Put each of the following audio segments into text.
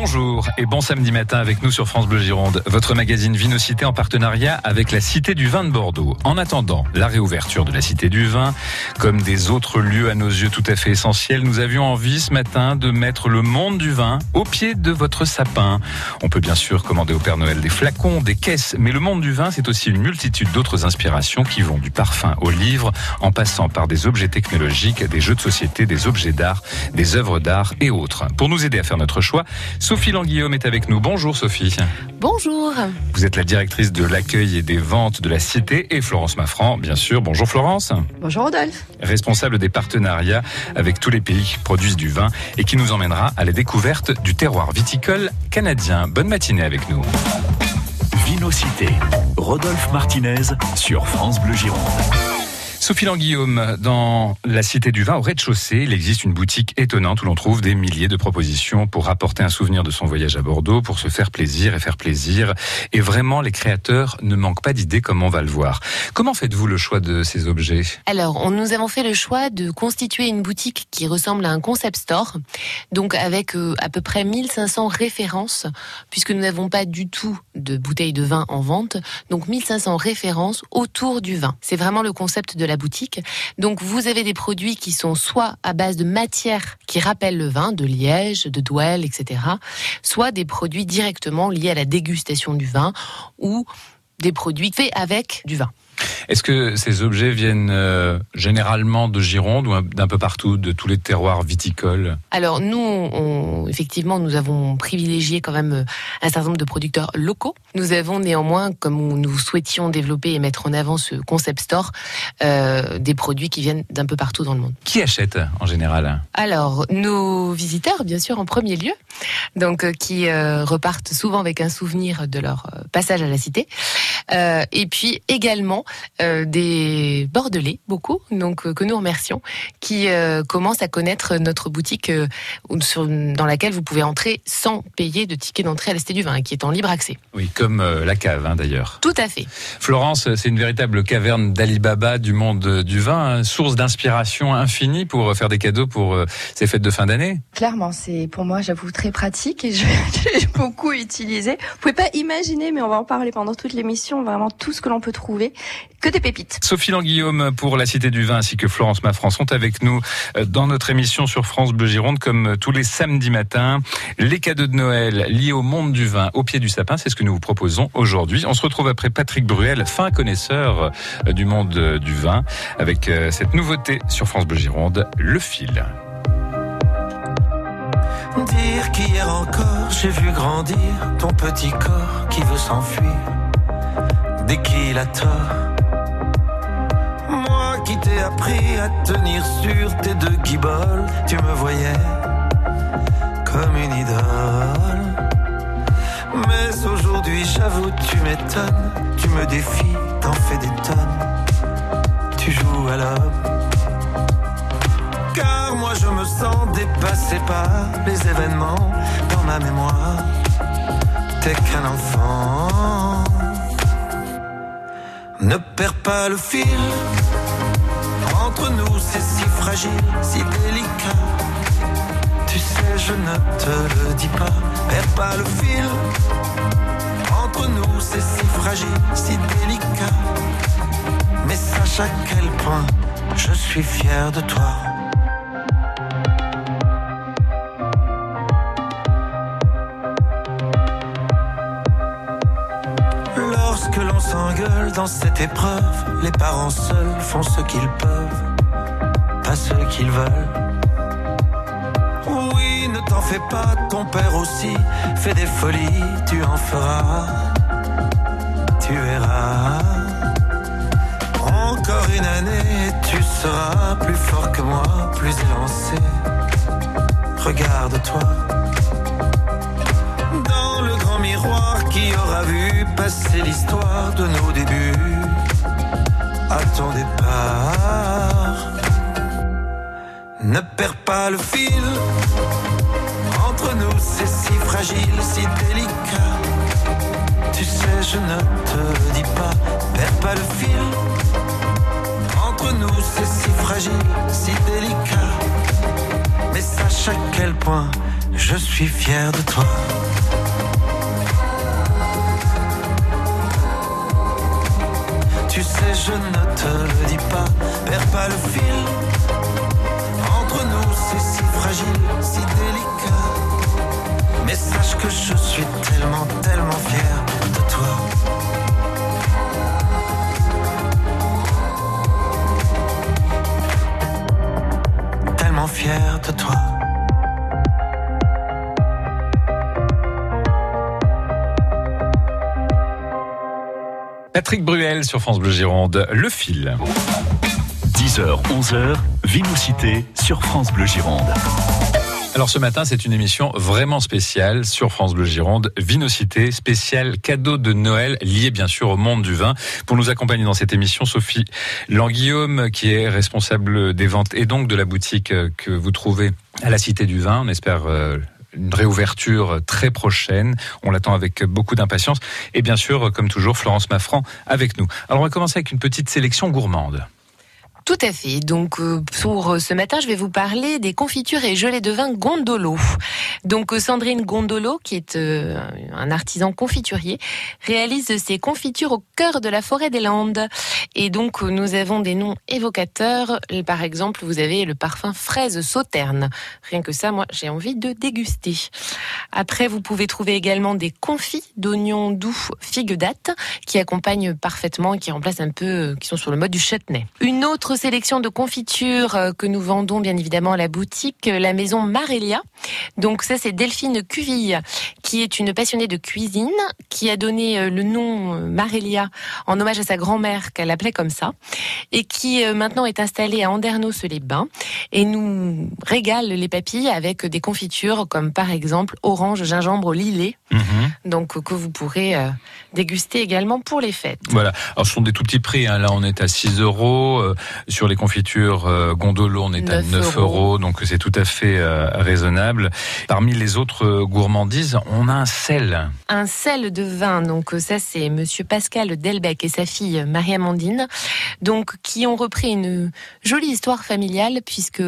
Bonjour et bon samedi matin avec nous sur France Bleu Gironde, votre magazine Vinocité en partenariat avec la Cité du Vin de Bordeaux. En attendant la réouverture de la Cité du Vin, comme des autres lieux à nos yeux tout à fait essentiels, nous avions envie ce matin de mettre le monde du vin au pied de votre sapin. On peut bien sûr commander au Père Noël des flacons, des caisses, mais le monde du vin, c'est aussi une multitude d'autres inspirations qui vont du parfum au livre, en passant par des objets technologiques, des jeux de société, des objets d'art, des œuvres d'art et autres. Pour nous aider à faire notre choix, Sophie Languillaume est avec nous. Bonjour Sophie. Bonjour. Vous êtes la directrice de l'accueil et des ventes de la Cité et Florence Maffran, bien sûr. Bonjour Florence. Bonjour Rodolphe. Responsable des partenariats avec tous les pays qui produisent du vin et qui nous emmènera à la découverte du terroir viticole canadien. Bonne matinée avec nous. Vinocité. Rodolphe Martinez sur France Bleu Gironde. Sophie Languillaume, dans la Cité du Vin, au rez-de-chaussée, il existe une boutique étonnante où l'on trouve des milliers de propositions pour rapporter un souvenir de son voyage à Bordeaux, pour se faire plaisir et faire plaisir. Et vraiment, les créateurs ne manquent pas d'idées comme on va le voir. Comment faites-vous le choix de ces objets? Alors, on, nous avons fait le choix de constituer une boutique qui ressemble à un concept store, donc avec euh, à peu près 1500 références, puisque nous n'avons pas du tout de bouteilles de vin en vente, donc 1500 références autour du vin. C'est vraiment le concept de la boutique. Donc vous avez des produits qui sont soit à base de matières qui rappellent le vin, de liège, de douelle, etc., soit des produits directement liés à la dégustation du vin ou des produits faits avec du vin. Est-ce que ces objets viennent euh, généralement de Gironde ou d'un peu partout, de tous les terroirs viticoles? Alors nous, on, effectivement, nous avons privilégié quand même euh, un certain nombre de producteurs locaux. Nous avons néanmoins, comme nous souhaitions développer et mettre en avant ce concept store, euh, des produits qui viennent d'un peu partout dans le monde. Qui achète en général? Alors nos visiteurs, bien sûr, en premier lieu, donc euh, qui repartent souvent avec un souvenir de leur passage à la cité, et puis également euh, des Bordelais, beaucoup, donc euh, que nous remercions, qui commencent à connaître notre boutique dans laquelle vous pouvez entrer sans payer de ticket d'entrée à la Cité du Vin, qui est en libre accès. Oui, comme la cave hein, d'ailleurs. Tout à fait. Florence, c'est une véritable caverne d'Alibaba du monde du vin, hein, source d'inspiration infinie pour faire des cadeaux pour ces fêtes de fin d'année. Clairement, c'est pour moi, j'avoue, très pratique et je l'ai beaucoup utilisé. Vous pouvez pas imaginer, mais on va en parler pendant toute l'émission, vraiment tout ce que l'on peut trouver que des pépites. Sophie Languillaume pour la Cité du Vin ainsi que Florence Maffran sont avec nous euh, dans notre émission sur France Bleu Gironde comme euh, tous les samedis matins. Les cadeaux de Noël liés au monde du vin au pied du sapin, c'est ce que nous vous proposons aujourd'hui. On se retrouve après Patrick Bruel, fin connaisseur euh, du monde du vin, avec cette nouveauté sur France Bleu Gironde, le fil. Dire qu'hier encore j'ai vu grandir ton petit corps qui veut s'enfuir dès qu'il a tort qui t'ai appris à tenir sur tes deux guiboles. Tu me voyais comme une idole. Mais aujourd'hui, j'avoue, tu m'étonnes. Tu me défies, t'en fais des tonnes. Tu joues à l'homme. Car moi, je me sens dépassé par les événements dans ma mémoire. T'es qu'un enfant. Ne perds pas le fil c'est si fragile, si délicat. Tu sais, je ne te le dis pas, perds pas le fil. Entre nous, c'est si fragile, si délicat. Mais sache à quel point je suis fier de toi. Lorsque l'on s'engueule dans cette épreuve, les parents seuls font ce qu'ils peuvent qu'ils veulent. Oui, ne t'en fais pas, ton père aussi fait des folies, tu en feras, tu verras. Encore une année, tu seras plus fort que moi, plus élancé. Regarde-toi dans le grand miroir qui aura vu passer l'histoire de nos débuts à ton départ. Ne perds pas le fil. Entre nous, c'est si fragile, si délicat. Tu sais, je ne te dis pas. Perds pas le fil. Entre nous, c'est si fragile, si délicat. Mais sache à quel point je suis fier de toi. Tu sais, je ne te le dis pas, perds pas le fil. C'est si fragile, si délicat. Mais sache que je suis tellement, tellement fier de toi. Tellement fier de toi. Patrick Bruel sur France Bleu Gironde, le fil. 10h, 11h, Vinocité sur France Bleu Gironde. Alors ce matin, c'est une émission vraiment spéciale sur France Bleu Gironde, Vinocité, spécial cadeau de Noël lié bien sûr au monde du vin. Pour nous accompagner dans cette émission, Sophie Languillaume, qui est responsable des ventes et donc de la boutique que vous trouvez à la Cité du Vin. On espère euh, une réouverture très prochaine. On l'attend avec beaucoup d'impatience. Et bien sûr, comme toujours, Florence Maffran avec nous. Alors on va commencer avec une petite sélection gourmande. Tout à fait. Donc euh, pour ce matin, je vais vous parler des confitures et gelées de vin Gondolo. Donc euh, Sandrine Gondolo, qui est euh, un artisan confiturier, réalise ses confitures au cœur de la forêt des Landes. Et donc nous avons des noms évocateurs. Par exemple, vous avez le parfum fraise sauterne. Rien que ça, moi, j'ai envie de déguster. Après, vous pouvez trouver également des confits d'oignons doux figue date qui accompagnent parfaitement et qui remplacent un peu, qui sont sur le mode du chutney. Une autre sélection de confitures euh, que nous vendons bien évidemment à la boutique, euh, la maison Marélia. Donc ça c'est Delphine Cuville qui est une passionnée de cuisine qui a donné euh, le nom Marélia en hommage à sa grand-mère qu'elle appelait comme ça et qui maintenant est installée à Andernos-les-Bains et nous régale les papilles avec des confitures comme par exemple orange, gingembre, lillet. Mhm. Donc que vous pourrez déguster également pour les fêtes. Voilà. Alors ce sont des tout petits prix. Hein. Là on est à 6 euros. Sur les confitures euh, Gondolo, on est à 9 euros. donc c'est tout à fait euh, raisonnable. Parmi les autres euh, gourmandises, on a un sel. Un sel de vin, donc ça c'est Monsieur Pascal Delbecq et sa fille Marie-Amandine, donc qui ont repris une jolie histoire familiale puisque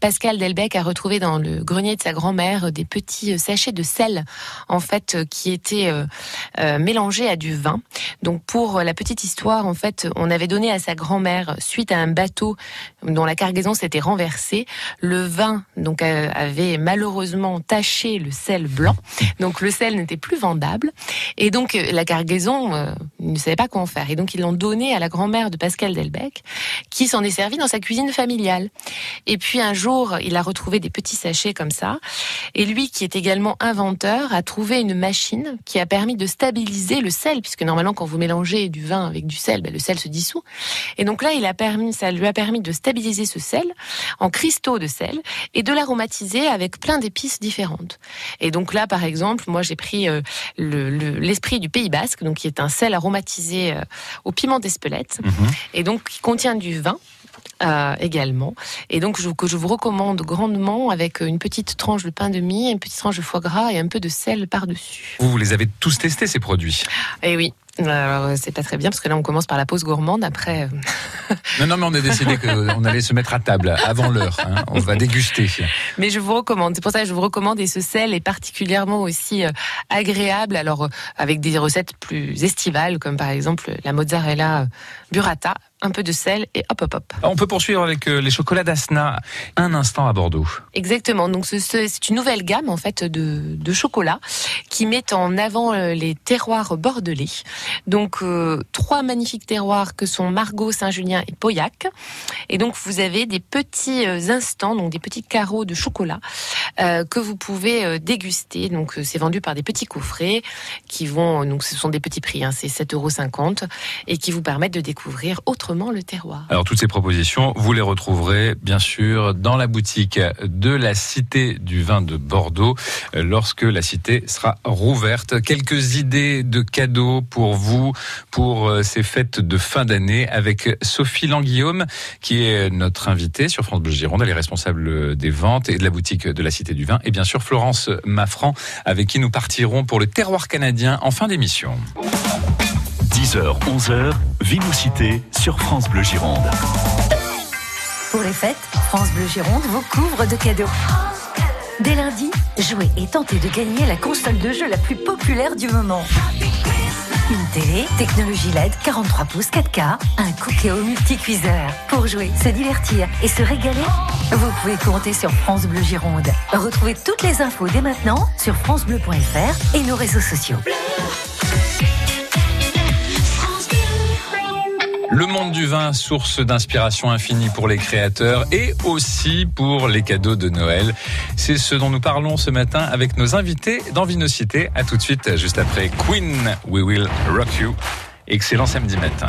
Pascal Delbecq a retrouvé dans le grenier de sa grand-mère des petits sachets de sel en fait qui étaient mélangés à du vin. Donc pour la petite histoire, en fait, on avait donné à sa grand-mère suite à un bateau dont la cargaison s'était renversée. Le vin donc euh, avait malheureusement taché le sel blanc, donc le sel n'était plus vendable. Et donc euh, la cargaison euh, ne savait pas quoi en faire. Et donc ils l'ont donné à la grand-mère de Pascal Delbecq, qui s'en est servi dans sa cuisine familiale. Et puis un jour, il a retrouvé des petits sachets comme ça. Et lui, qui est également inventeur, a trouvé une machine qui a permis de stabiliser le sel, puisque normalement quand vous mélangez du vin avec du sel, ben, le sel se dissout. Et donc là, il a permis, ça lui a permis de stabiliser ce sel en cristaux de sel et de l'aromatiser avec plein d'épices différentes. Et donc là, par exemple, moi j'ai pris euh, l'esprit du Pays Basque, donc qui est un sel aromatisé euh, au piment d'Espelette, mhm. et donc qui contient du vin. Euh, également. Et donc, je, que je vous recommande grandement avec une petite tranche de pain de mie, une petite tranche de foie gras et un peu de sel par-dessus. Vous, vous les avez tous testés, ces produits? Eh oui, alors, c'est pas très bien parce que là, on commence par la pause gourmande. Après. Euh, non, non, mais on a décidé qu'on allait se mettre à table avant l'heure. Hein. On va déguster. Mais je vous recommande. C'est pour ça que je vous recommande. Et ce sel est particulièrement aussi euh, agréable. Alors, euh, avec des recettes plus estivales, comme par exemple la mozzarella burrata un peu de sel et hop hop hop. On peut poursuivre avec les chocolats d'Asna un instant à Bordeaux. Exactement. Donc c'est une nouvelle gamme en fait de, de chocolat qui met en avant les terroirs bordelais. Donc euh, trois magnifiques terroirs que sont Margot, Saint-Julien et Pauillac. Et donc vous avez des petits euh, instants, donc des petits carreaux de chocolat euh, que vous pouvez déguster. Donc c'est vendu par des petits coffrets qui vont, donc ce sont des petits prix, hein, c'est 7,50 euros et qui vous permettent de découvrir autrement le terroir. Alors toutes ces propositions, vous les retrouverez bien sûr dans la boutique de la Cité du vin de Bordeaux lorsque la cité sera rouverte. Quelques idées de cadeaux pour vous pour euh, ces fêtes de fin d'année avec Sophie Languillaume, qui est notre invitée sur France Bleu Gironde. Elle est responsable des ventes et de la boutique de la Cité du Vin. Et bien sûr, Florence Maffran, avec qui nous partirons pour le terroir canadien en fin d'émission. 10h, 11h, Vinocité sur France Bleu Gironde. Pour les fêtes, France Bleu Gironde vous couvre de cadeaux. Dès lundi, jouez et tentez de gagner la console de jeu la plus populaire du moment. Une télé, technologie LED, 43 pouces 4K, un Cookéo multicuiseur. Pour jouer, se divertir et se régaler, vous pouvez compter sur France Bleu Gironde. Retrouvez toutes les infos dès maintenant sur francebleu.fr et nos réseaux sociaux. Le monde du vin, source d'inspiration infinie pour les créateurs et aussi pour les cadeaux de Noël. C'est ce dont nous parlons ce matin avec nos invités dans Vinocité. À tout de suite, juste après Queen, We Will Rock You. Excellent samedi matin.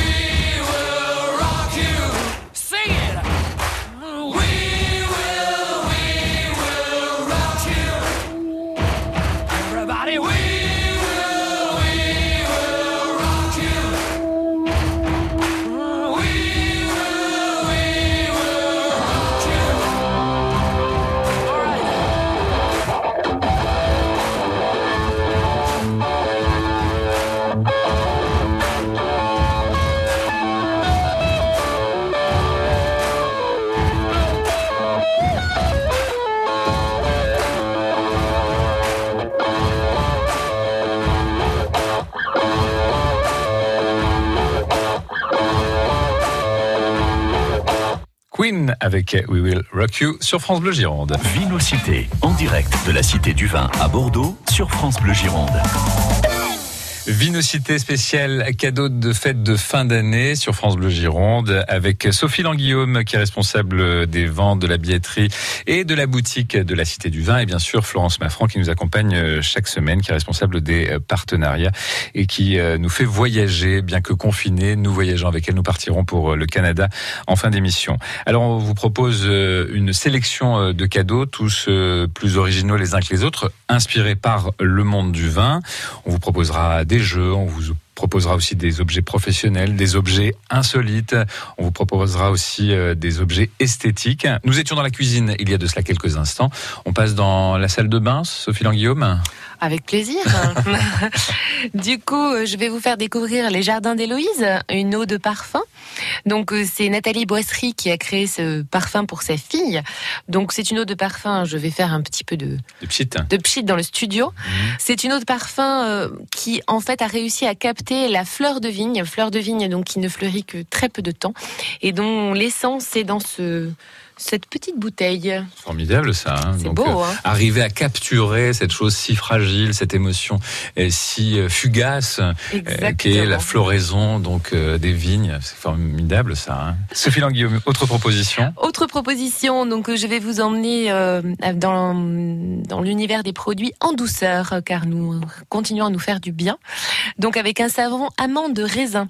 Avec We Will Rock You sur France Bleu Gironde. Vinocité, en direct de la Cité du Vin à Bordeaux sur France Bleu Gironde. Vinocité spéciale cadeau de fête de fin d'année sur France Bleu Gironde avec Sophie Languillaume qui est responsable des ventes de la billetterie et de la boutique de la Cité du Vin et bien sûr Florence Maffran qui nous accompagne chaque semaine qui est responsable des partenariats et qui euh, nous fait voyager bien que confinés. Nous voyageons avec elle, nous partirons pour le Canada en fin d'émission. Alors on vous propose euh, une sélection euh, de cadeaux tous plus originaux les uns que les autres inspirés par le monde du vin. On vous proposera des on vous proposera aussi des objets professionnels, des objets insolites. On vous proposera aussi euh, des objets esthétiques. Nous étions dans la cuisine il y a de cela quelques instants. On passe dans la salle de bain, Sophie Languillaume. Avec plaisir. du coup, euh, je vais vous faire découvrir les jardins d'Héloïse, une eau de parfum. Donc, euh, c'est Nathalie Boisserie qui a créé ce parfum pour sa fille. Donc, c'est une eau de parfum. Je vais faire un petit peu de, De petites. de pchit dans le studio. C'est une eau de parfum euh, qui, en fait, a réussi à capter la fleur de vigne. Fleur de vigne, donc, qui ne fleurit que très peu de temps. Et dont l'essence est dans ce, cette petite bouteille. Formidable ça. hein. C'est beau, euh, hein. Arriver à capturer cette chose si fragile, cette émotion euh, si euh, fugace, euh, qui est la floraison donc euh, des vignes, c'est formidable ça. hein. Sophie Languillaume, autre proposition? Autre proposition, donc je vais vous emmener dans, dans l'univers des produits en douceur, car nous continuons à nous faire du bien. Donc avec un savon amande de raisin.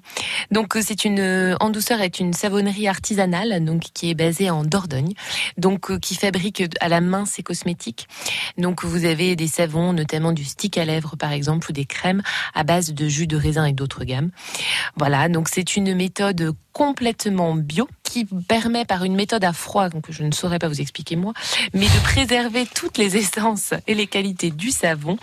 Donc c'est une en douceur est une savonnerie artisanale, donc qui est basée en Dordogne, donc euh, qui fabrique à la main ses cosmétiques. Donc vous avez des savons, notamment du stick à lèvres par exemple, ou des crèmes à base de jus de raisin et d'autres gammes. Voilà, donc c'est une méthode complètement bio qui permet par une méthode à froid, donc je ne saurais pas vous expliquer moi, mais de préserver toutes les essences et les qualités du savon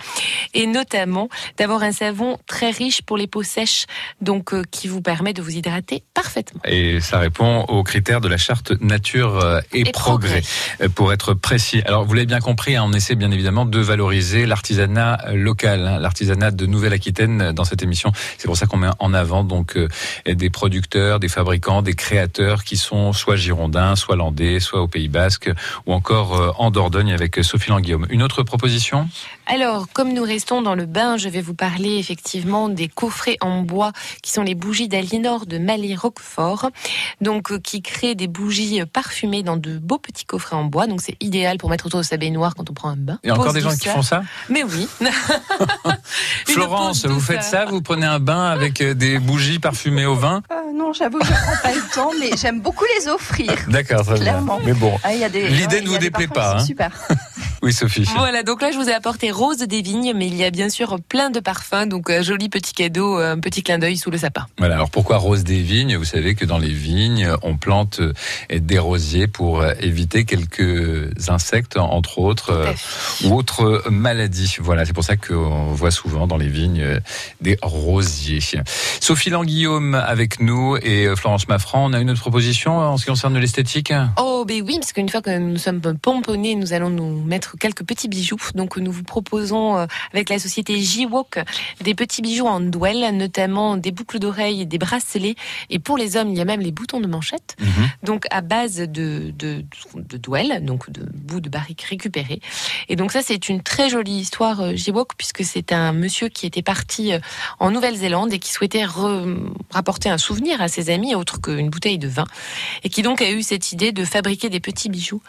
et notamment d'avoir un savon très riche pour les peaux sèches, donc euh, qui vous permet de vous hydrater parfaitement. Et ça répond aux critères de la charte nature euh, et, Et progrès, euh, pour être précis. Alors, vous l'avez bien compris, hein, on essaie bien évidemment de valoriser l'artisanat local, hein, l'artisanat de Nouvelle-Aquitaine dans cette émission. C'est pour ça qu'on met en avant donc euh, des producteurs, des fabricants, des créateurs qui sont soit girondins, soit landais, soit au Pays Basque, ou encore euh, en Dordogne avec Sophie Languillaume. Une autre proposition? Alors, comme nous restons dans le bain, je vais vous parler effectivement des coffrets en bois qui sont les bougies d'Alinor de Mallet Roquefort, donc euh, qui créent des bougies parfumées dans de beaux petits coffrets en bois. Donc c'est idéal pour mettre autour de sa baignoire quand on prend un bain. Il y a encore des gens qui font ça Mais oui. Florence, vous faites ça Vous prenez un bain avec euh, des bougies parfumées au vin? Euh, non, j'avoue que je prends pas le temps, mais j'aime beaucoup les offrir. D'accord, très bien. Clairement. Mais bon, Ah, il y a des, L'idée ouais, ne vous déplaît pas, hein. Super. oui Sophie. Voilà, donc là je vous ai apporté Rose des Vignes, mais il y a bien sûr plein de parfums, donc un joli petit cadeau, un petit clin d'œil sous le sapin. Voilà, alors pourquoi rose des vignes? Vous savez que dans les vignes, on plante euh, des rosiers pour euh, éviter quelques insectes, entre autres, euh, ou autres maladies. Voilà, c'est pour ça qu'on voit souvent dans les vignes euh, des rosiers. Sophie Languillaume avec nous et euh, Florence Maffran, on a une autre proposition en ce qui concerne l'esthétique? Oh, ben oui, parce qu'une fois que nous sommes pomponnés, nous allons nous mettre quelques petits bijoux. Donc, nous vous proposons, euh, avec la société J-Walk, des petits bijoux en douelle, notamment des boucles d'oreilles, des bracelets. Et pour les hommes, il y a même les boutons de manchette. Mhm. Donc, à base de, de, de douelle, donc de bouts de barrique récupérés. Et donc, ça, c'est une très jolie histoire, euh, J-Walk, puisque c'est un monsieur qui était parti euh, en Nouvelle-Zélande et qui souhaitait rapporter un souvenir à ses amis, autre qu'une bouteille de vin et qui donc a eu cette idée de fabriquer des petits bijoux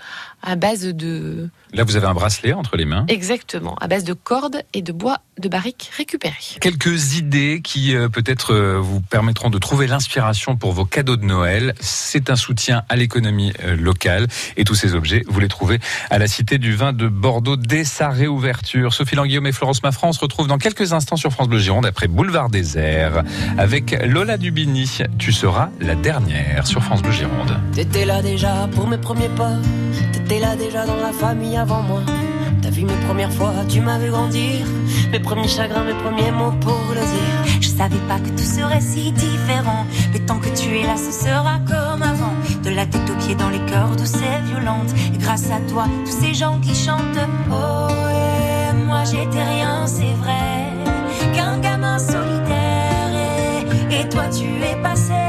à base de Là, vous avez un bracelet entre les mains. exactement à base de cordes et de bois de barrique récupérés. Quelques idées qui euh, peut-être euh, vous permettront de trouver l'inspiration pour vos cadeaux de Noël. C'est un soutien à l'économie euh, locale et tous ces objets, vous les trouvez à la Cité du Vin de Bordeaux dès sa réouverture. Sophie Languillaume et Florence Maffran, on se retrouve dans quelques instants sur France Bleu Gironde après Boulevard des Airs avec Lola Dubini. Tu seras la dernière sur France Bleu Gironde. T'étais là déjà pour mes premiers pas. T'étais là déjà dans la famille avant moi. Mes premières fois, tu m'as vu grandir. Mes premiers chagrins, mes premiers mots pour le dire. Je savais pas que tout serait si différent. Mais tant que tu es là, ce sera comme avant. De la tête aux pieds dans les cœurs douces et violentes. Et grâce à toi, tous ces gens qui chantent. Oh, et moi j'étais rien, c'est vrai. Qu'un gamin solitaire. Et, et toi tu es passé.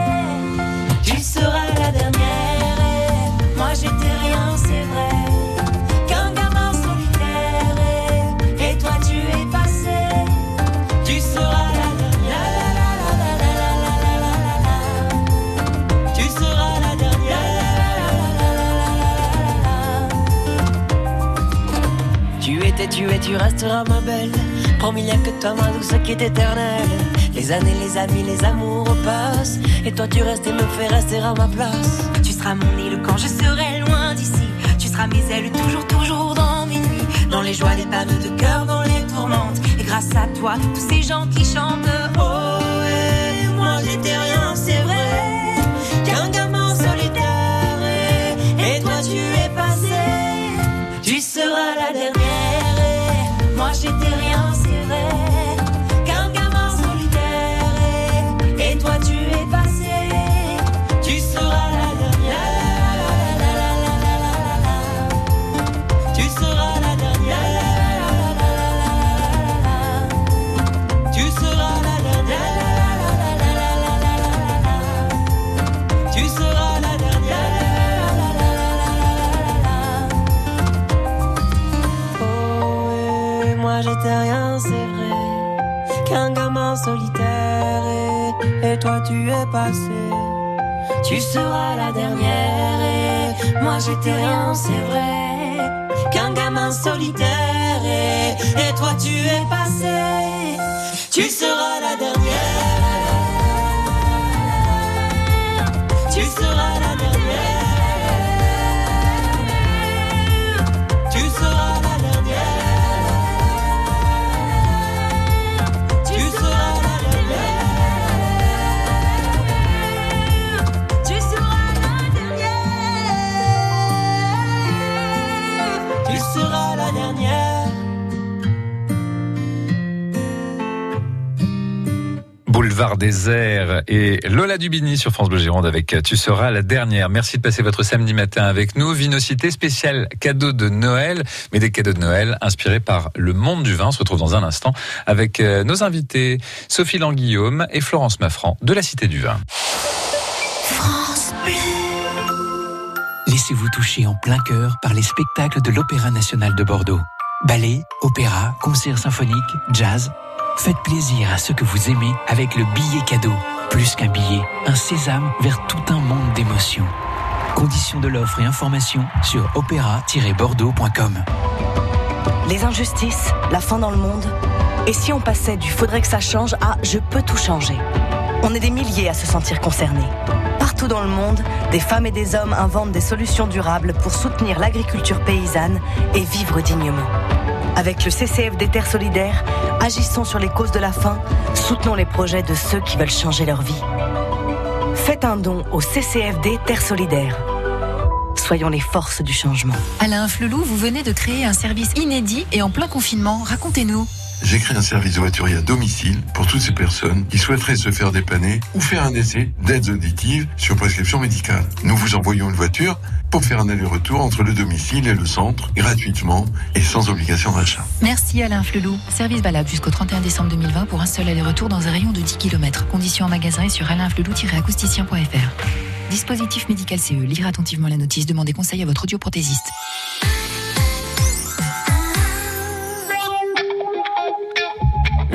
Tu es, tu resteras ma belle. Promis, y a que toi, ma douce, qui est éternelle. Les années, les amis, les amours passent. Et toi, tu restes et me fais rester à ma place. Tu seras mon île quand je serai loin d'ici. Tu seras mes ailes toujours, toujours dans mes nuits. Dans les joies, les pannes de cœur, dans les tourmentes. Et grâce à toi, tous ces gens qui chantent. Oh, et moi j'étais rien, Tu seras la dernière et moi j'étais rien, c'est vrai. Qu'un gamin solitaire et, et toi tu es passé. Tu seras Gérard Désert et Lola Dubini sur France Bleu Gironde avec Tu seras la dernière. Merci de passer votre samedi matin avec nous. Vinocité spécial cadeau de Noël, mais des cadeaux de Noël inspirés par le monde du vin. On se retrouve dans un instant avec euh, nos invités Sophie Languillaume et Florence Maffran de la Cité du Vin. France. Laissez-vous toucher en plein cœur par les spectacles de l'Opéra national de Bordeaux. Ballet, opéra, concert symphonique, jazz. Faites plaisir à ceux que vous aimez avec le billet cadeau. Plus qu'un billet, un sésame vers tout un monde d'émotions. Conditions de l'offre et informations sur opéra-bordeaux.com. Les injustices, la faim dans le monde. Et si on passait du faudrait que ça change à je peux tout changer On est des milliers à se sentir concernés. Partout dans le monde, des femmes et des hommes inventent des solutions durables pour soutenir l'agriculture paysanne et vivre dignement. Avec le CCF des Terres Solidaires, agissons sur les causes de la faim, soutenons les projets de ceux qui veulent changer leur vie. Faites un don au CCFD Terres Solidaires. Soyons les forces du changement. Alain Flelou, vous venez de créer un service inédit et en plein confinement. Racontez-nous. J'ai créé un service de voiturier à domicile pour toutes ces personnes qui souhaiteraient se faire dépanner ou faire un essai d'aides auditives sur prescription médicale. Nous vous envoyons une voiture pour faire un aller-retour entre le domicile et le centre gratuitement et sans obligation d'achat. Merci Alain Flelou. Service valable jusqu'au 31 décembre 2020 pour un seul aller-retour dans un rayon de 10 km. Conditions en magasin et sur alainflelou-acousticien.fr. Dispositif médical CE. Lire attentivement la notice. Demandez conseil à votre audioprothésiste.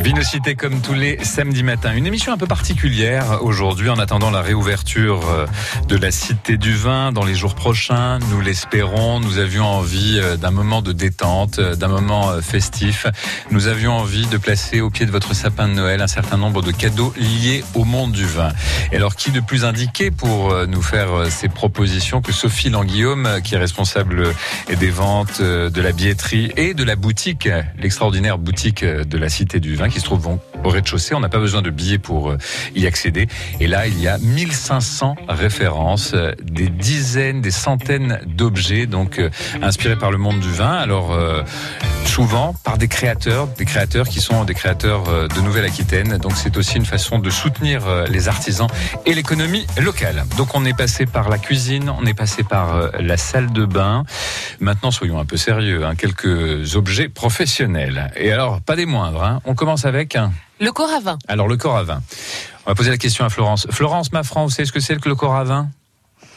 Vinocité comme tous les samedis matins. Une émission un peu particulière aujourd'hui en attendant la réouverture euh, de la Cité du Vin dans les jours prochains. Nous l'espérons. Nous avions envie euh, d'un moment de détente, euh, d'un moment festif. Nous avions envie de placer au pied de votre sapin de Noël un certain nombre de cadeaux liés au monde du vin. Et alors, qui de plus indiqué pour nous faire ces propositions que Sophie Languillaume, qui est responsable des ventes de la billetterie et de la boutique, l'extraordinaire boutique de la Cité du Vin qui se trouve au rez-de-chaussée. On n'a pas besoin de billets pour euh, y accéder. Et là, il y a 1500 références, euh, des dizaines, des centaines d'objets, donc euh, inspirés par le monde du vin. Alors, souvent par des créateurs, des créateurs qui sont des créateurs de Nouvelle-Aquitaine. Donc, c'est aussi une façon de soutenir les artisans et l'économie locale. Donc, on est passé par la cuisine, on est passé par la salle de bain. Maintenant, soyons un peu sérieux. Hein, quelques objets professionnels. Et alors, pas des moindres. Hein. On commence avec Le corps à vin. alors le corps à vin. On va poser la question à Florence. Florence Maffran, vous savez ce que c'est que le corps à vin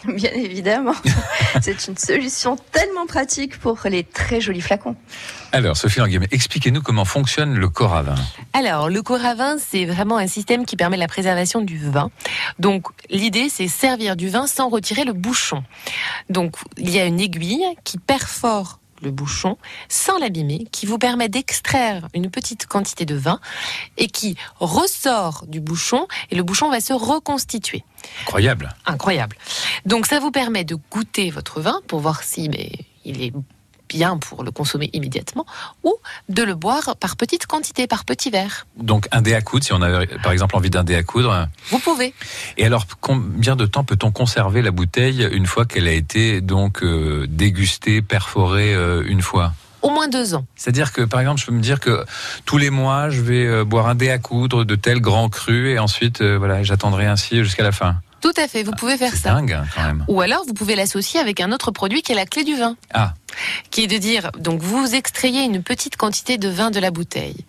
Bien évidemment. C'est une solution tellement pratique pour les très jolis flacons. Alors, Sophie Languem, expliquez-nous comment fonctionne le corps à vin. Alors, le corps à vin, c'est vraiment un système qui permet la préservation du vin. Donc, l'idée, c'est servir du vin sans retirer le bouchon. Donc, il y a une aiguille qui perfore le bouchon sans l'abîmer, qui vous permet d'extraire une petite quantité de vin et qui ressort du bouchon et le bouchon va se reconstituer. Incroyable. Incroyable. Donc ça vous permet de goûter votre vin pour voir si mais, il est bien pour le consommer immédiatement ou de le boire par petite quantité, par petits verres. Donc un dé à coudre, si on a par exemple envie d'un dé à coudre. Vous pouvez. Et alors, combien de temps peut-on conserver la bouteille une fois qu'elle a été donc euh, dégustée, perforée euh, une fois? Au moins deux ans. C'est-à-dire que, par exemple, je peux me dire que tous les mois, je vais euh, boire un dé à coudre de tel grand cru et ensuite, euh, voilà, j'attendrai ainsi jusqu'à la fin. Tout à fait, vous pouvez faire ça. dingue, hein, quand même. Ou alors, vous pouvez l'associer avec un autre produit qui est la clé du vin. Ah, qui est de dire, donc vous extrayez une petite quantité de vin de la bouteille.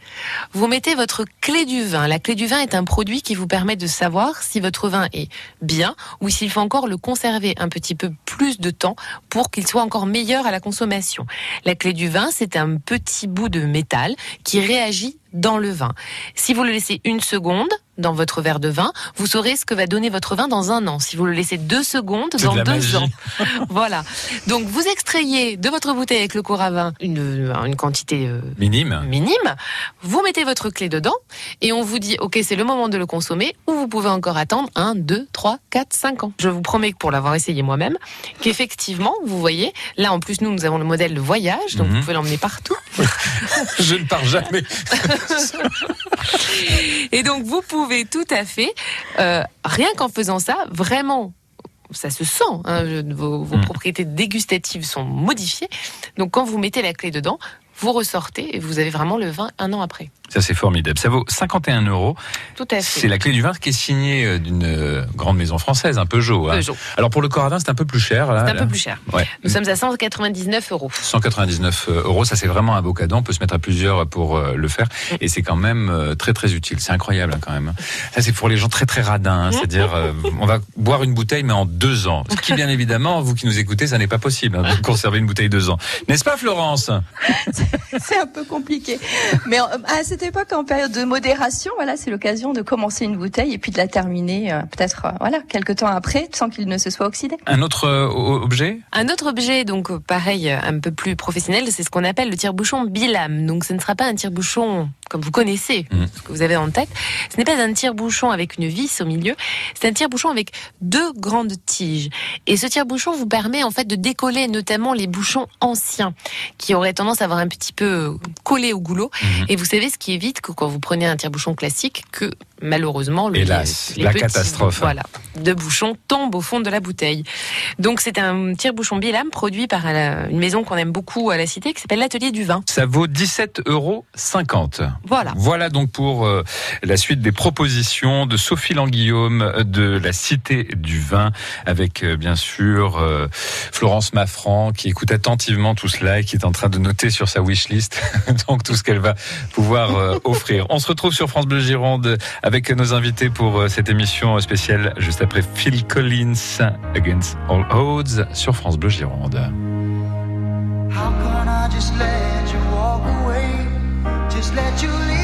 Vous mettez votre clé du vin. La clé du vin est un produit qui vous permet de savoir si votre vin est bien ou s'il faut encore le conserver un petit peu plus de temps pour qu'il soit encore meilleur à la consommation. La clé du vin, c'est un petit bout de métal qui réagit dans le vin. Si vous le laissez une seconde dans votre verre de vin, vous saurez ce que va donner votre vin dans un an. Si vous le laissez deux secondes, de dans deux magie. ans. voilà. Donc vous extrayez de votre bouteille avec le cours à vin une, une quantité euh, minime. minime, vous mettez votre clé dedans et on vous dit ok c'est le moment de le consommer ou vous pouvez encore attendre 1, 2, 3, 4, 5 ans. Je vous promets que pour l'avoir essayé moi-même, qu'effectivement vous voyez, là en plus nous nous avons le modèle de voyage donc Mhm. vous pouvez l'emmener partout. Je ne pars jamais. Et donc vous pouvez tout à fait, euh, rien qu'en faisant ça, vraiment, ça se sent, hein, vos, vos Mm. propriétés dégustatives sont modifiées. Donc quand vous mettez la clé dedans, vous ressortez et vous avez vraiment le vin un an après. Ça, c'est formidable. Ça vaut 51 euros. Tout à fait. C'est la clé du vin qui est signée euh, d'une euh, grande maison française, un Peugeot. hein. Peugeot. Alors pour le Corradin, c'est un peu plus cher. C'est un peu plus cher. Ouais. Nous sommes à 199 euros. 199 euros, ça c'est vraiment un beau cadeau. On peut se mettre à plusieurs pour euh, le faire, et c'est quand même euh, très très utile. C'est incroyable hein, quand même. Ça c'est pour les gens très très radins, hein. c'est-à-dire euh, on va boire une bouteille mais en deux ans. Ce qui bien évidemment, vous qui nous écoutez, ça n'est pas possible hein, de conserver une bouteille deux ans, n'est-ce pas Florence? C'est un peu compliqué. Mais euh, à cette époque, en période de modération, voilà, c'est l'occasion de commencer une bouteille et puis de la terminer euh, peut-être euh, voilà quelques temps après, sans qu'il ne se soit oxydé. Un autre euh, objet? Un autre objet, donc pareil, un peu plus professionnel, c'est ce qu'on appelle le tire-bouchon bilame. Donc ce ne sera pas un tire-bouchon comme vous connaissez, Mm. ce que vous avez en tête. Ce n'est pas un tire-bouchon avec une vis au milieu, c'est un tire-bouchon avec deux grandes tiges. Et ce tire-bouchon vous permet en fait de décoller notamment les bouchons anciens qui auraient tendance à avoir un petit peu collé au goulot. Mhm. Et vous savez ce qui évite que quand vous prenez un tire-bouchon classique, que malheureusement le Hélas, les la petits, catastrophe. Voilà, de bouchons tombent au fond de la bouteille. Donc c'est un tire-bouchon bilame produit par la- une maison qu'on aime beaucoup à la cité qui s'appelle l'Atelier du Vin. Ça vaut 17,50 euros. Voilà. Voilà donc pour euh, la suite des propositions de Sophie Languillaume euh, de la Cité du Vin, avec euh, bien sûr euh, Florence Maffran qui écoute attentivement tout cela et qui est en train de noter sur sa wishlist donc tout ce qu'elle va pouvoir euh, offrir. On se retrouve sur France Bleu Gironde avec nos invités pour euh, cette émission spéciale juste après Phil Collins Against All Odds sur France Bleu Gironde. How can I just let you walk away? Let you leave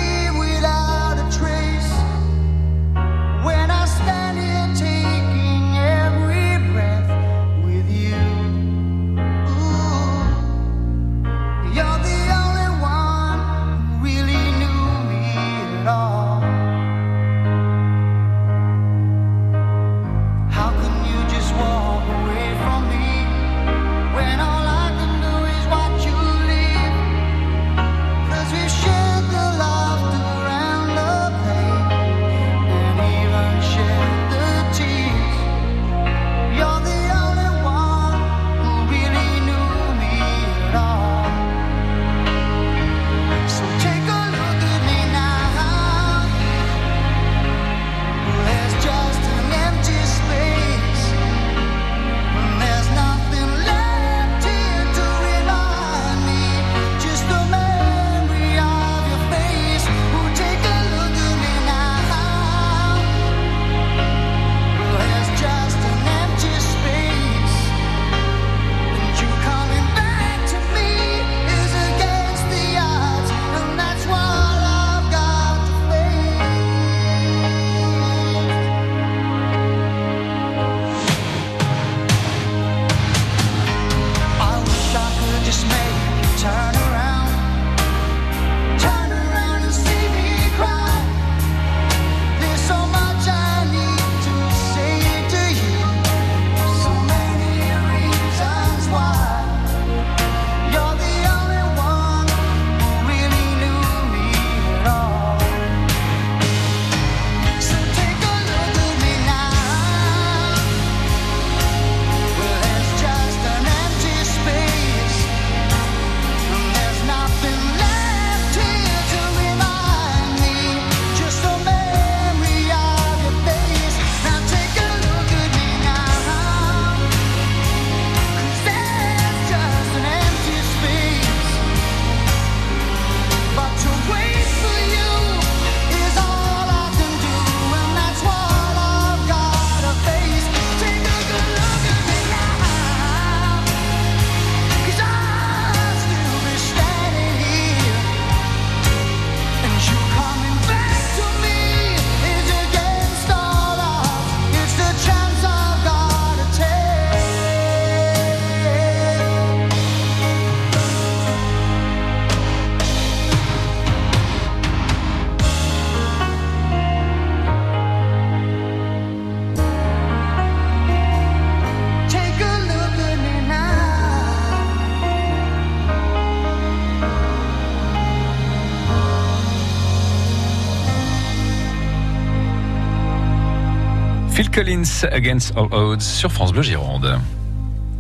Collins Against All Odds sur France Bleu Gironde.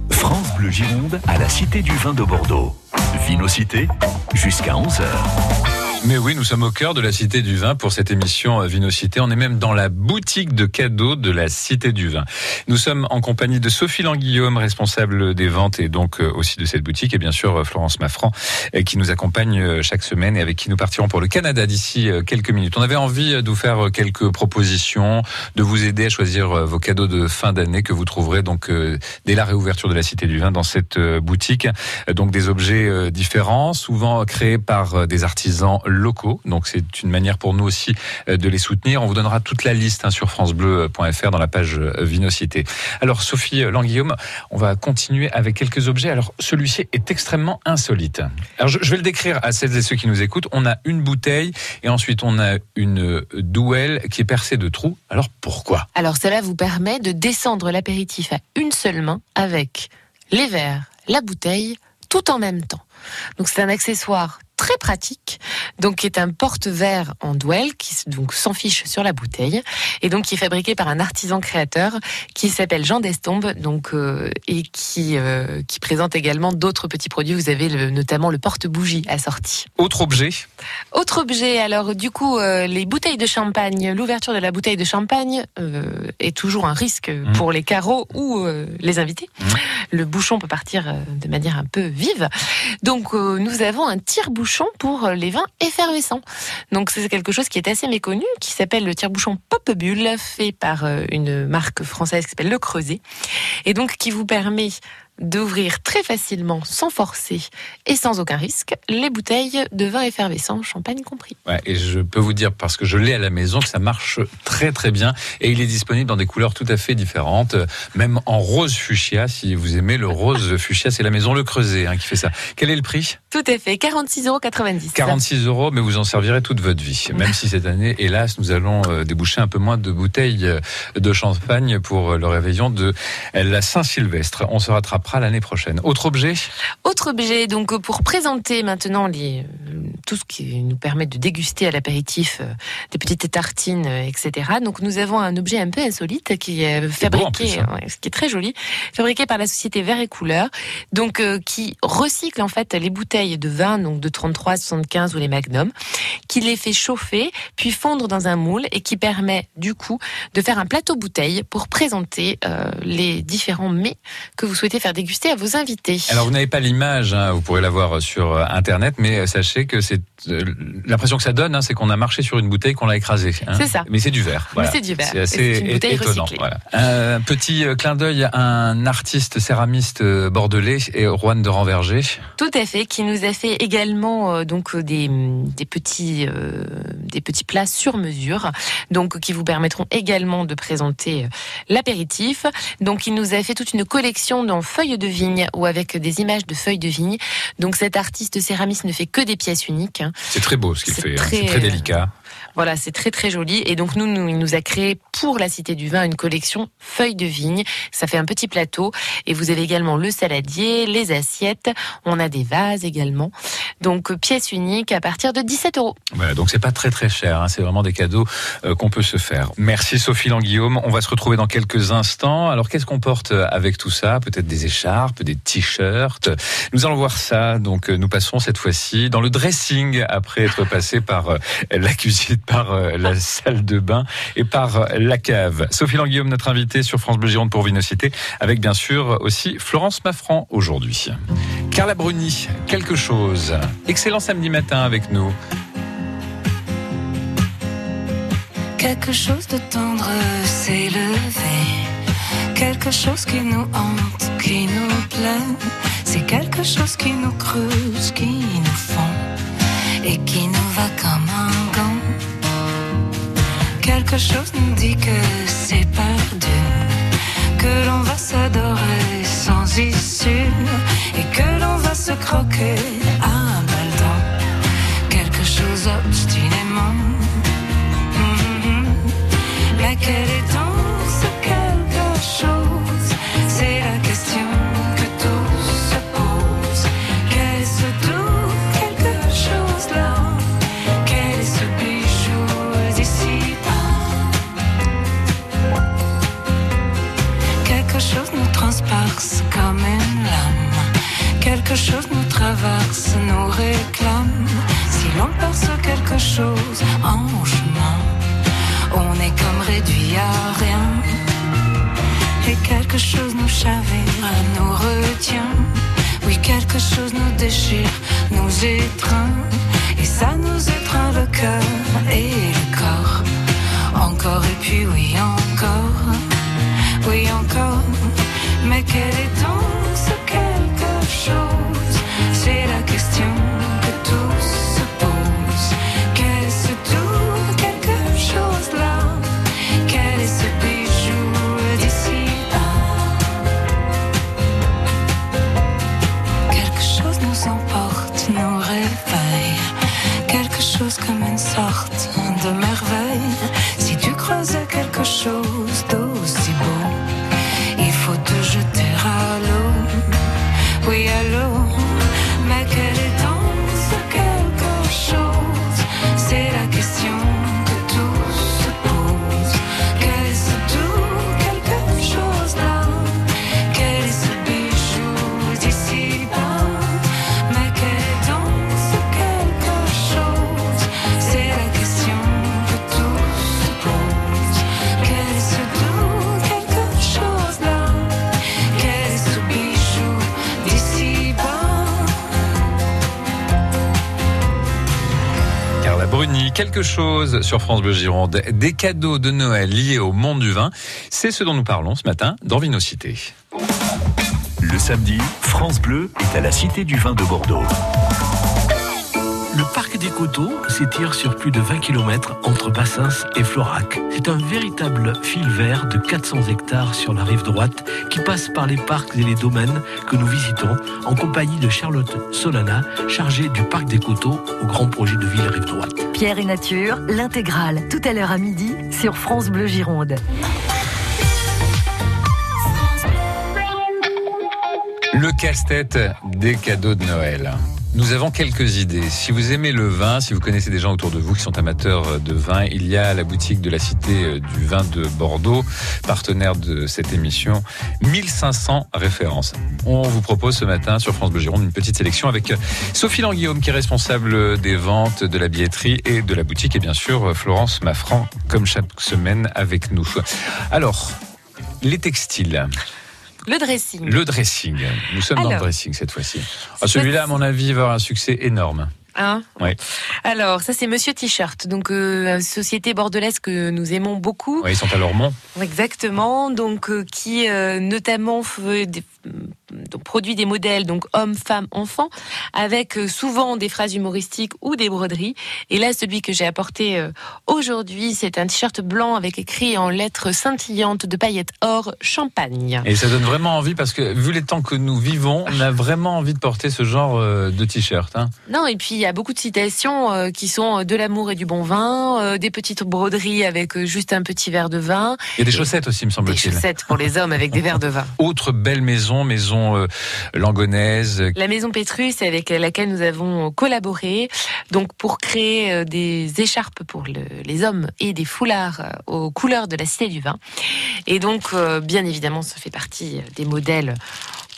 France Bleu Gironde à la Cité du Vin de Bordeaux. Vinocité jusqu'à 11h. Mais oui, nous sommes au cœur de la Cité du Vin pour cette émission euh, Vinocité. On est même dans la boutique de cadeaux de la Cité du Vin. Nous sommes en compagnie de Sophie Languillaume, responsable des ventes et donc euh, aussi de cette boutique, et bien sûr euh, Florence Maffran, qui nous accompagne chaque semaine et avec qui nous partirons pour le Canada d'ici quelques minutes. On avait envie de vous faire quelques propositions, de vous aider à choisir vos cadeaux de fin d'année que vous trouverez donc dès la réouverture de la Cité du Vin dans cette boutique. Donc des objets différents, souvent créés par des artisans locaux. Donc c'est une manière pour nous aussi euh, de les soutenir. On vous donnera toute la liste hein, sur francebleu.fr dans la page euh, Vinocité. Alors Sophie Languillaume, on va continuer avec quelques objets. Alors celui-ci est extrêmement insolite. Alors je, je vais le décrire à celles et ceux qui nous écoutent. On a une bouteille et ensuite on a une euh, douelle qui est percée de trous. Alors pourquoi? Alors cela vous permet de descendre l'apéritif à une seule main avec les verres, la bouteille, tout en même temps. Donc c'est un accessoire très pratique, donc qui est un porte-verre en douelle qui donc s'enfiche sur la bouteille et donc qui est fabriqué par un artisan créateur qui s'appelle Jean Destombe donc euh, et qui euh, qui présente également d'autres petits produits. Vous avez le- notamment le porte-bougie assorti. Autre objet Autre objet, alors du coup, euh, les bouteilles de champagne, l'ouverture de la bouteille de champagne est toujours un risque pour les carreaux ou les invités. Le bouchon peut partir de manière un peu vive. Donc nous avons un tire-bouchon pour euh, les vins effervescents. Donc c'est quelque chose qui est assez méconnu, qui s'appelle le tire-bouchon Pop Bulle, fait par euh, une marque française qui s'appelle Le Creuset, et donc qui vous permet d'ouvrir très facilement, sans forcer et sans aucun risque, les bouteilles de vin effervescent, champagne compris. Ouais, et je peux vous dire, parce que je l'ai à la maison, que ça marche très très bien. Et il est disponible dans des couleurs tout à fait différentes, euh, même en rose fuchsia, si vous aimez le rose fuchsia. C'est la maison Le Creuset hein, qui fait ça. Quel est le prix? Tout à fait, 46,90 euros. 46 euros, mais vous en servirez toute votre vie. Même si cette année, hélas, nous allons euh, déboucher un peu moins de bouteilles euh, de champagne pour le réveillon de la Saint-Sylvestre. On se rattrapera l'année prochaine. Autre objet? Autre objet, donc pour présenter maintenant les, tout ce qui nous permet de déguster à l'apéritif euh, des petites tartines, euh, etc. Donc nous avons un objet un peu insolite qui est euh, fabriqué, plus, hein. ouais, ce qui est très joli, fabriqué par la société Vert et Couleurs, donc euh, qui recycle en fait les bouteilles de vin, donc de 33, 75 ou les Magnum, qui les fait chauffer puis fondre dans un moule et qui permet du coup de faire un plateau bouteille pour présenter les différents mets que vous souhaitez faire déguster à vos invités. Alors vous n'avez pas l'image, hein, vous pourrez la voir sur euh, internet, mais euh, sachez que c'est euh, l'impression que ça donne, hein, c'est qu'on a marché sur une bouteille qu'on l'a écrasée. hein. C'est ça. Mais c'est du verre. Voilà. c'est du verre. C'est assez c'est une bouteille étonnant. recyclée. Voilà. Un petit clin d'œil à un artiste céramiste bordelais et Juan de Ranverger. Tout à fait, qui nous a fait également euh, donc des, des petits euh, des petits plats sur mesure, donc qui vous permettront également de présenter l'apéritif. Donc il nous a fait toute une collection dans feuilles de vigne ou avec des images de feuilles de vigne. Donc cet artiste céramiste ne fait que des pièces uniques. hein. C'est très beau ce qu'il fait. hein. très, C'est très euh, délicat. Voilà, c'est très très joli. Et donc nous, nous, il nous a créé pour la Cité du Vin une collection feuilles de vigne. Ça fait un petit plateau. Et vous avez également le saladier, les assiettes. On a des vases également. Donc pièce unique à partir de 17 euros. Voilà, donc c'est pas très très cher, hein. c'est vraiment des cadeaux euh, qu'on peut se faire. Merci Sophie Languillaume, on va se retrouver dans quelques instants. Alors qu'est-ce qu'on porte euh, avec tout ça? Peut-être des écharpes, des t-shirts. Nous allons voir ça, donc euh, nous passons cette fois-ci dans le dressing après être passé par la cuisine, par euh, la salle de bain et par euh, la cave. Sophie Languillaume, notre invitée sur France Bleu Gironde pour Vinocité, avec bien sûr aussi Florence Maffran aujourd'hui. Carla Bruni, quelque chose. Excellent samedi matin avec nous. Quelque chose de tendre s'est levé. Quelque chose qui nous hante, qui nous plaît. C'est quelque chose qui nous creuse, qui nous fond. Et qui nous va comme un. Quelque chose nous dit que c'est perdu. Que l'on va s'adorer sans issue. Et que l'on va se croquer à balle Quelque chose obstinément. Mais quel chose nous traverse, nous réclame. Si l'on perce quelque chose en chemin, on est comme réduit à rien. Et quelque chose nous chavire, nous retient. Oui, quelque chose nous déchire, nous étreint. Et ça nous étreint le cœur et le corps. Encore et puis oui, encore. Oui, encore. Mais quel est donc quelque chose sur France Bleu Gironde. Des cadeaux de Noël liés au monde du vin. C'est ce dont nous parlons ce matin dans Vinocité. Le samedi, France Bleu est à la Cité du Vin de Bordeaux. Le parc des Coteaux s'étire sur plus de 20 km entre Bassins et Florac. C'est un véritable fil vert de 400 hectares sur la rive droite qui passe par les parcs et les domaines que nous visitons en compagnie de Charlotte Solana, chargée du parc des Coteaux au grand projet de ville rive droite. Pierre et Nature, l'intégrale, tout à l'heure à midi sur France Bleu Gironde. Le casse-tête des cadeaux de Noël. Nous avons quelques idées. Si vous aimez le vin, si vous connaissez des gens autour de vous qui sont amateurs de vin, il y a la boutique de la Cité du Vin de Bordeaux, partenaire de cette émission, 1500 références. On vous propose ce matin sur France Bleu Gironde une petite sélection avec Sophie Languillaume qui est responsable des ventes, de la billetterie et de la boutique et bien sûr Florence Maffran comme chaque semaine avec nous. Alors, les textiles. Le dressing. Le dressing. Nous sommes dans le dressing cette fois-ci. Ah, Celui-là, à mon avis, va avoir un succès énorme. Hein Oui. Alors, ça c'est Monsieur T-shirt, donc euh, société bordelaise que nous aimons beaucoup. Ouais, ils sont à Lormont. Exactement, donc euh, qui euh, notamment fait des- donc, produit des modèles donc hommes, femmes, enfants, avec euh, souvent des phrases humoristiques ou des broderies. Et là, celui que j'ai apporté euh, aujourd'hui, c'est un t-shirt blanc avec écrit en lettres scintillantes de paillettes or champagne. Et ça donne vraiment envie parce que vu les temps que nous vivons, on a vraiment envie de porter ce genre euh, de t-shirt. hein. Non, et puis il y a beaucoup de citations euh, qui sont euh, de l'amour et du bon vin, euh, des petites broderies avec euh, juste un petit verre de vin, Il y a des chaussettes aussi, me des semble-t-il. chaussettes pour les hommes avec des verres de vin. Autre belle maison, maison euh, langonaise. La maison Pétrus avec laquelle nous avons collaboré, donc pour créer euh, des écharpes pour le- les hommes et des foulards euh, aux couleurs de la Cité du Vin. Et donc, bien évidemment, ça fait partie des modèles.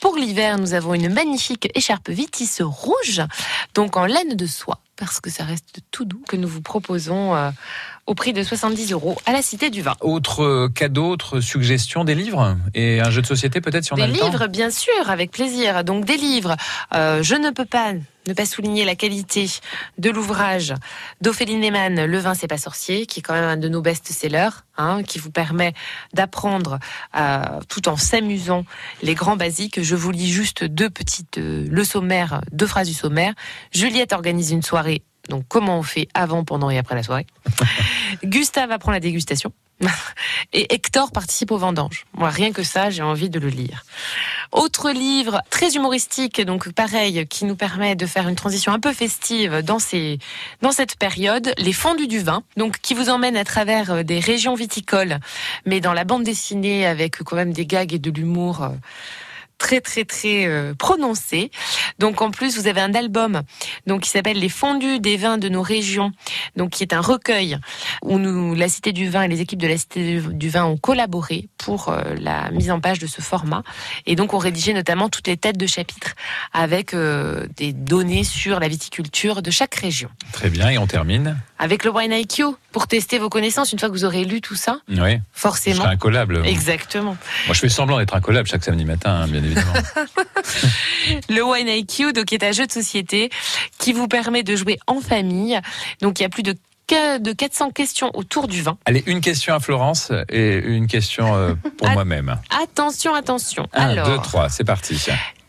Pour l'hiver, nous avons une magnifique écharpe Vitis rouge, donc en laine de soie, parce que ça reste tout doux, que nous vous proposons au prix de 70 euros à la Cité du Vin. Autre cadeau, autre suggestion, des livres et un jeu de société peut-être si on Des a le temps. livres, bien sûr, avec plaisir. Donc des livres. Euh, je ne peux pas ne pas souligner la qualité de l'ouvrage d'Ophélie Neyman, Le vin c'est pas sorcier, qui est quand même un de nos best-sellers, hein, qui vous permet d'apprendre euh, tout en s'amusant les grands basiques. Je vous lis juste deux petites, euh, le sommaire, deux phrases du sommaire. Juliette organise une soirée. Donc comment on fait avant, pendant et après la soirée. Gustave apprend la dégustation. Et Hector participe aux vendanges. Moi, rien que ça, j'ai envie de le lire. Autre livre très humoristique, donc pareil, qui nous permet de faire une transition un peu festive dans ces, dans cette période, Les Fondus du vin, donc qui vous emmène à travers euh, des régions viticoles, mais dans la bande dessinée avec quand même des gags et de l'humour. euh, très très très euh, prononcé. Donc en plus, vous avez un album donc qui s'appelle Les fondus des vins de nos régions, donc qui est un recueil où nous, la Cité du Vin et les équipes de la Cité du- Vin ont collaboré pour euh, la mise en page de ce format et donc ont rédigé notamment toutes les têtes de chapitre avec euh, des données sur la viticulture de chaque région. Très bien, et on termine. Avec le Wine IQ pour tester vos connaissances une fois que vous aurez lu tout ça, Oui. Je forcément. serai incollable. Exactement. Moi, je fais semblant d'être incollable chaque samedi matin, hein, bien évidemment. Le Wine IQ, donc, est un jeu de société qui vous permet de jouer en famille. Donc, il y a plus de de 400 questions autour du vin. Allez, une question à Florence et une question euh, pour moi-même. Attention, attention. Un, Alors, deux, trois, c'est parti.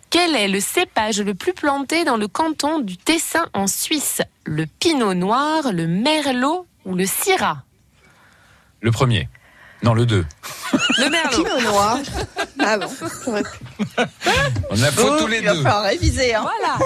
Quel est le cépage le plus planté dans le canton du Tessin en Suisse? Le Pinot Noir, le Merlot ou le Syrah? Le premier. Non, le deux. Le Merlot. Pinot noir. Ah bon, j'aurais pu. On a faux Oh, tous les il va deux. falloir réviser. Hein. Voilà.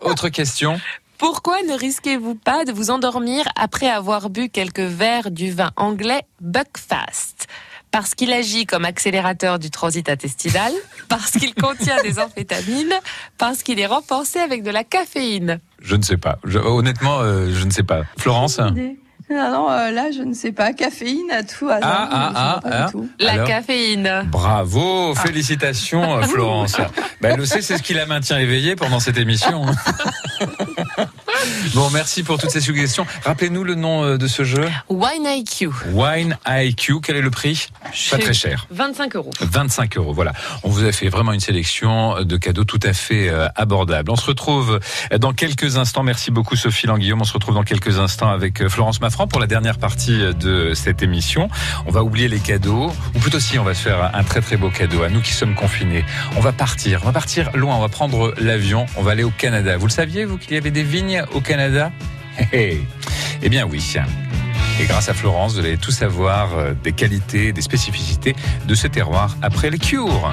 Autre question. Pourquoi ne risquez-vous pas de vous endormir après avoir bu quelques verres du vin anglais Buckfast? Parce qu'il agit comme accélérateur du transit intestinal, parce qu'il contient des amphétamines, parce qu'il est renforcé avec de la caféine. Je ne sais pas. Je- honnêtement, euh, je ne sais pas. Florence Non, non, euh, là, je ne sais pas. Caféine à tout hasard. Ah, ah, ah, ah. La Alors caféine. Bravo, félicitations euh, Florence. Bah, elle le sait, c'est ce qui la maintient éveillée pendant cette émission. bon, merci pour toutes ces suggestions. Rappelez-nous le nom euh, de ce jeu. Wine IQ. Wine IQ, quel est le prix? Pas très cher. 25 euros. 25 euros. Voilà. On vous a fait vraiment une sélection de cadeaux tout à fait euh, abordables. On se retrouve dans quelques instants. Merci beaucoup Sophie Languillaume. On se retrouve dans quelques instants avec euh, Florence Maffran pour la dernière partie euh, de cette émission. On va oublier les cadeaux, ou plutôt si on va se faire un très très beau cadeau à nous qui sommes confinés. On va partir. On va partir loin. On va prendre l'avion. On va aller au Canada. Vous le saviez vous qu'il y avait des vignes au Canada. Eh bien oui. Et grâce à Florence, vous allez tout savoir euh, des qualités, des spécificités de ce terroir après les cures.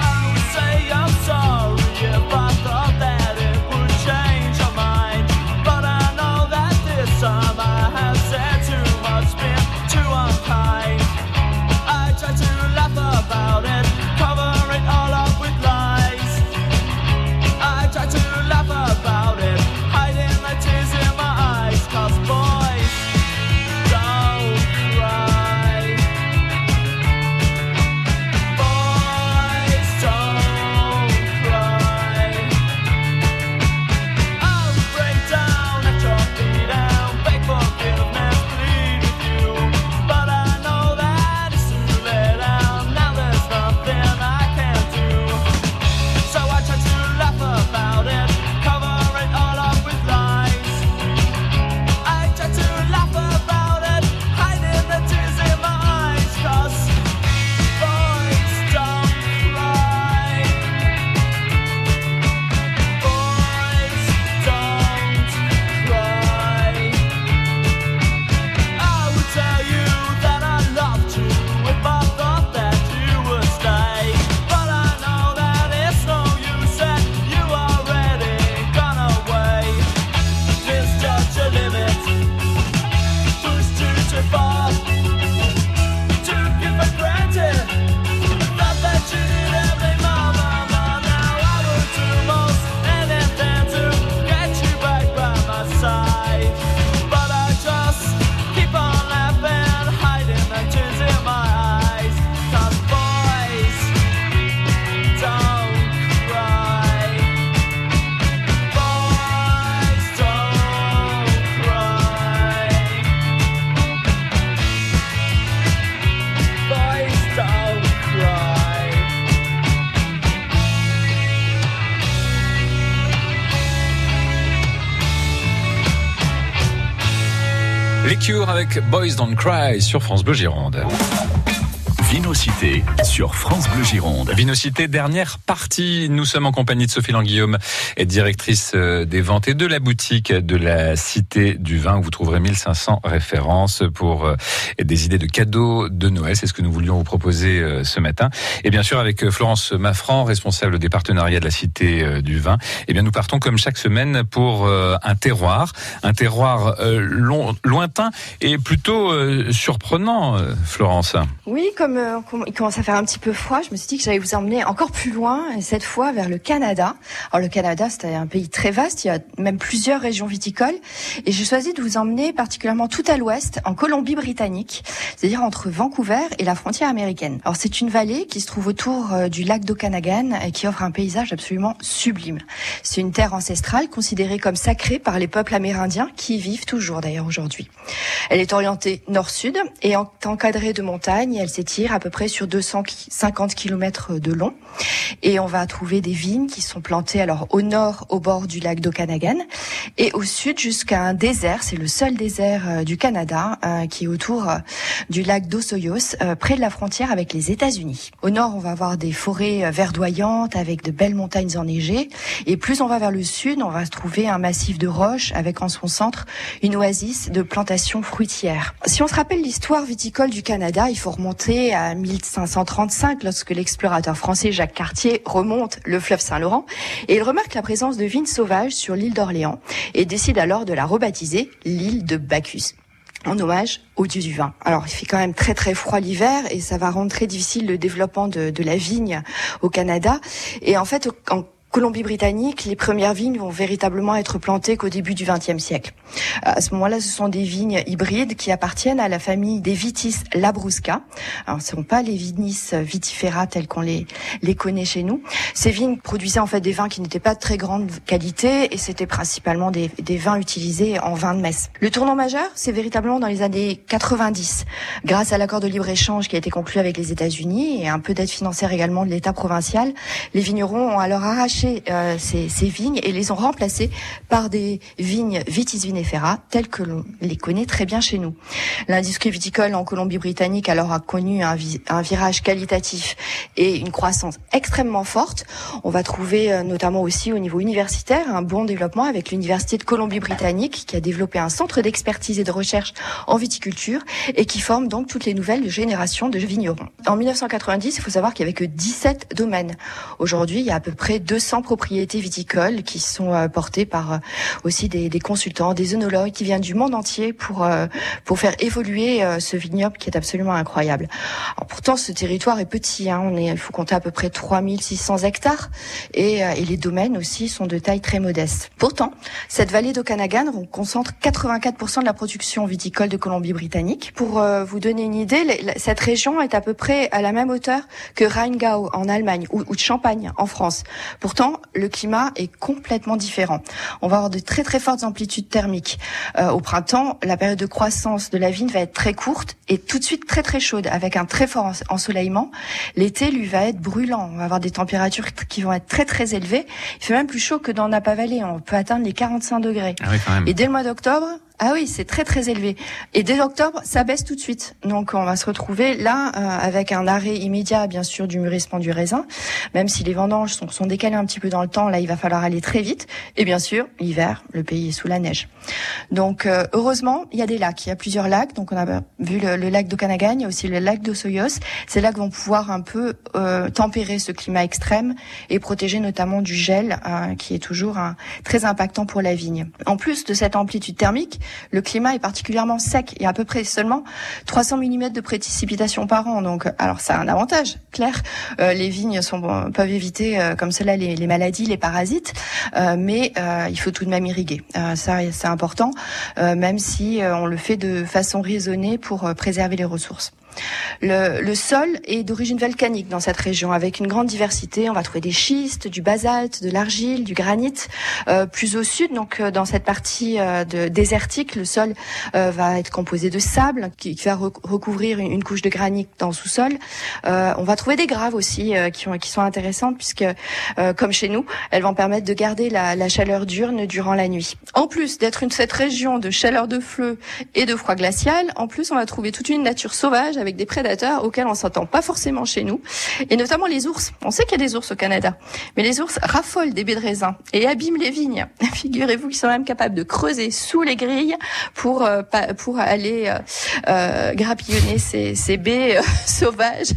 Don't Cry sur France Bleu Gironde. Vinocité sur France Bleu Gironde. Vinocité, dernière partie. Nous sommes en compagnie de Sophie Languillaume, et directrice euh, des ventes et de la boutique de la Cité du Vin où vous trouverez 1500 références pour euh, des idées de cadeaux de Noël. C'est ce que nous voulions vous proposer euh, ce matin. Et bien sûr, avec Florence Maffran, responsable des partenariats de la Cité du Vin, eh bien, nous partons comme chaque semaine pour un terroir, un terroir long- lointain et plutôt surprenant, Florence. Oui, comme il commence à faire un petit peu froid, je me suis dit que j'allais vous emmener encore plus loin, et cette fois vers le Canada. Alors le Canada, c'est un pays très vaste, il y a même plusieurs régions viticoles, et j'ai choisi de vous emmener particulièrement tout à l'ouest, en Colombie-Britannique, c'est-à-dire entre Vancouver et la frontière américaine. Alors c'est une vallée qui se trouve autour euh, du lac d'Okanagan et qui offre un paysage absolument sublime. C'est une terre ancestrale considérée comme sacrée par les peuples amérindiens qui y vivent toujours d'ailleurs aujourd'hui. Elle est orientée nord-sud et en- encadrée de montagnes. Elle s'étire à peu près sur 250 km de long. Et on va trouver des vignes qui sont plantées alors au nord, au bord du lac d'Okanagan, et au sud jusqu'à un désert. C'est le seul désert euh, du Canada euh, qui est autour euh, du lac d'Osoyos, euh, près de la frontière avec les États-Unis. Au nord, on va avoir des forêts verdoyantes avec de belles montagnes enneigées. Et plus on va vers le sud, on va trouver un massif de roches avec en son centre une oasis de plantations fruitières. Si on se rappelle l'histoire viticole du Canada, il faut remonter à 1535 lorsque l'explorateur français Jacques Cartier remonte le fleuve Saint-Laurent et il remarque la présence de vignes sauvages sur l'île d'Orléans et décide alors de la rebaptiser l'île de Bacchus en hommage au dieu du vin. Alors il fait quand même très très froid l'hiver et ça va rendre très difficile le développement de, la vigne au Canada. Et en fait, Colombie-Britannique, les premières vignes vont véritablement être plantées qu'au début du XXe siècle. À ce moment-là, ce sont des vignes hybrides qui appartiennent à la famille des Vitis labrusca. Alors, ce ne sont pas les Vinis vitifera tels qu'on les, les connaît chez nous. Ces vignes produisaient en fait des vins qui n'étaient pas de très grande qualité et c'était principalement des, des vins utilisés en vin de messe. Le tournant majeur, c'est véritablement dans les années 90, grâce à l'accord de libre-échange qui a été conclu avec les États-Unis et un peu d'aide financière également de l'État provincial. Les vignerons ont alors arraché euh, ces, ces vignes et les ont remplacées par des vignes Vitis vinifera telles que l'on les connaît très bien chez nous. L'industrie viticole en Colombie-Britannique alors a connu un, un virage qualitatif et une croissance extrêmement forte. On va trouver euh, notamment aussi au niveau universitaire un bon développement avec l'université de Colombie-Britannique qui a développé un centre d'expertise et de recherche en viticulture et qui forme donc toutes les nouvelles générations de vignerons. En 1990, il faut savoir qu'il y avait que 17 domaines. Aujourd'hui, il y a à peu près 200 propriétés viticoles qui sont euh, portées par euh, aussi des, des consultants, des œnologues qui viennent du monde entier pour euh, pour faire évoluer ce vignoble qui est absolument incroyable. Alors, pourtant, ce territoire est petit. Hein, on est, il faut compter à peu près 3600 hectares et, et les domaines aussi sont de taille très modeste. Pourtant, cette vallée d'Okanagan on concentre 84% de la production viticole de Colombie-Britannique. Pour euh, vous donner une idée, la- cette région est à peu près à la même hauteur que Rheingau en Allemagne ou, ou de Champagne en France. Pourtant, le climat est complètement différent. On va avoir de très très fortes amplitudes thermiques. Euh, au printemps, la période de croissance de la vigne va être très courte et tout de suite très très chaude avec un très fort ens- ensoleillement. L'été, lui, va être brûlant. On va avoir des températures qui vont être très très élevées. Il fait même plus chaud que dans Napa Valley. On peut atteindre les 45 degrés. Ah oui, quand même. Et dès le mois d'octobre, ah oui, c'est très très élevé. Et dès octobre, ça baisse tout de suite. Donc on va se retrouver là euh, avec un arrêt immédiat, bien sûr, du mûrissement du raisin. Même si les vendanges sont, sont décalées un petit peu dans le temps, là il va falloir aller très vite. Et bien sûr, l'hiver, le pays est sous la neige. Donc euh, heureusement, il y a des lacs. Il y a plusieurs lacs. Donc on a vu le, le lac d'Okanagan, il y a aussi le lac d'Osoyos. Ces lacs vont pouvoir un peu euh, tempérer ce climat extrême et protéger notamment du gel, euh, qui est toujours un- très impactant pour la vigne. En plus de cette amplitude thermique, le climat est particulièrement sec. Il y a à peu près seulement 300 mm de précipitations par an. Donc, alors ça a un avantage, clair. Euh, les vignes bon, peuvent éviter euh, comme cela les, maladies, les parasites, euh, mais euh, il faut tout de même irriguer. Euh, ça, c'est important, euh, même si euh, on le fait de façon raisonnée pour euh, préserver les ressources. Le, le sol est d'origine volcanique dans cette région, avec une grande diversité. On va trouver des schistes, du basalte, de l'argile, du granit. Euh, plus au sud, donc euh, dans cette partie euh, de, désertique, le sol euh, va être composé de sable qui, qui va rec- recouvrir une, une couche de granit dans le sous-sol. Euh, on va trouver des graves aussi euh, qui, ont, qui sont intéressantes puisque, comme chez nous, elles vont permettre de garder la, la chaleur diurne durant la nuit. En plus d'être une cette région de chaleur de feu et de froid glacial, en plus on va trouver toute une nature sauvage des prédateurs auxquels on s'entend pas forcément chez nous, et notamment les ours. On sait qu'il y a des ours au Canada, mais les ours raffolent des baies de raisin et abîment les vignes. Figurez-vous qu'ils sont même capables de creuser sous les grilles pour euh, pour aller euh, euh, grappillonner ces, ces baies euh, sauvages.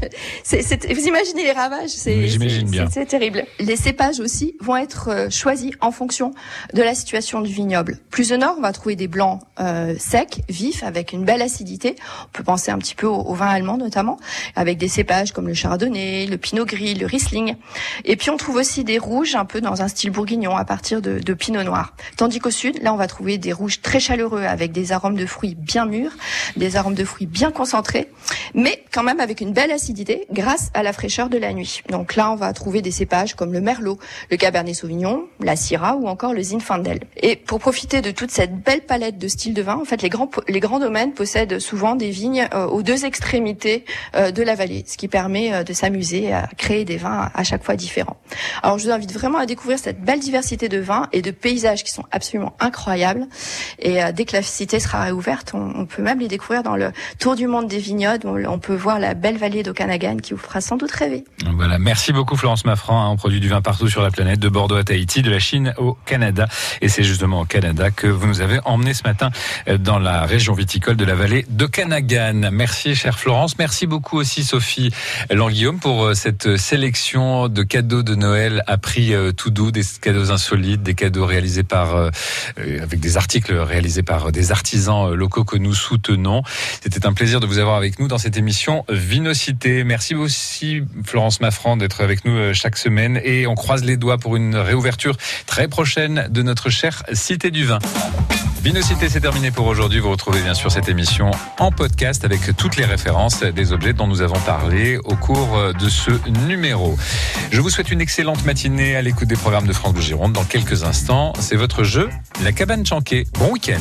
Vous imaginez les ravages C'est, c'est- bien. c'est- c'est terrible. Les cépages aussi vont être choisis en fonction de la situation du vignoble. Plus au nord, on va trouver des blancs secs, vifs, avec une belle acidité. On peut penser un petit peu au, au vin allemand notamment, avec des cépages comme le chardonnay, le pinot gris, le riesling. Et puis on trouve aussi des rouges un peu dans un style bourguignon à partir de, pinot noir. Tandis qu'au sud, là on va trouver des rouges très chaleureux avec des arômes de fruits bien mûrs, des arômes de fruits bien concentrés, mais quand même avec une belle acidité grâce à la fraîcheur de la nuit. Donc là on va trouver des cépages comme le merlot, le cabernet sauvignon, la syrah ou encore le zinfandel. Et pour profiter de toute cette belle palette de styles de vin, en fait les grands les grands domaines possèdent souvent des vignes euh, aux deux extrémités euh, de la vallée, ce qui permet euh, de s'amuser à créer des vins à chaque fois différents. Alors je vous invite vraiment à découvrir cette belle diversité de vins et de paysages qui sont absolument incroyables. Et euh, dès que la cité sera réouverte, on, peut même les découvrir dans le tour du monde des vignobles. On, peut voir la belle vallée d'Okanagan qui vous fera sans doute rêver. Voilà, merci beaucoup Florence Maffran. hein. On produit du vin partout sur la planète, de Bordeaux à Tahiti, de la Chine au Canada. Et c'est justement au Canada que vous nous avez emmené ce matin dans la région viticole de la vallée d'Okanagan. Merci Florence. Merci beaucoup aussi Sophie Languillaume pour euh, cette sélection de cadeaux de Noël à prix euh, tout doux, des cadeaux insolites, des cadeaux réalisés par, euh, euh, avec des articles réalisés par des artisans euh, locaux que nous soutenons. C'était un plaisir de vous avoir avec nous dans cette émission Vinocité. Merci aussi Florence Maffran d'être avec nous euh, chaque semaine et on croise les doigts pour une réouverture très prochaine de notre chère Cité du Vin. Vinocité, c'est terminé pour aujourd'hui. Vous retrouvez bien sûr cette émission en podcast avec toutes les références des objets dont nous avons parlé au cours euh, de ce numéro. Je vous souhaite une excellente matinée à l'écoute des programmes de France Bleu Gironde. Dans quelques instants, c'est votre jeu, la cabane chanquée. Bon week-end.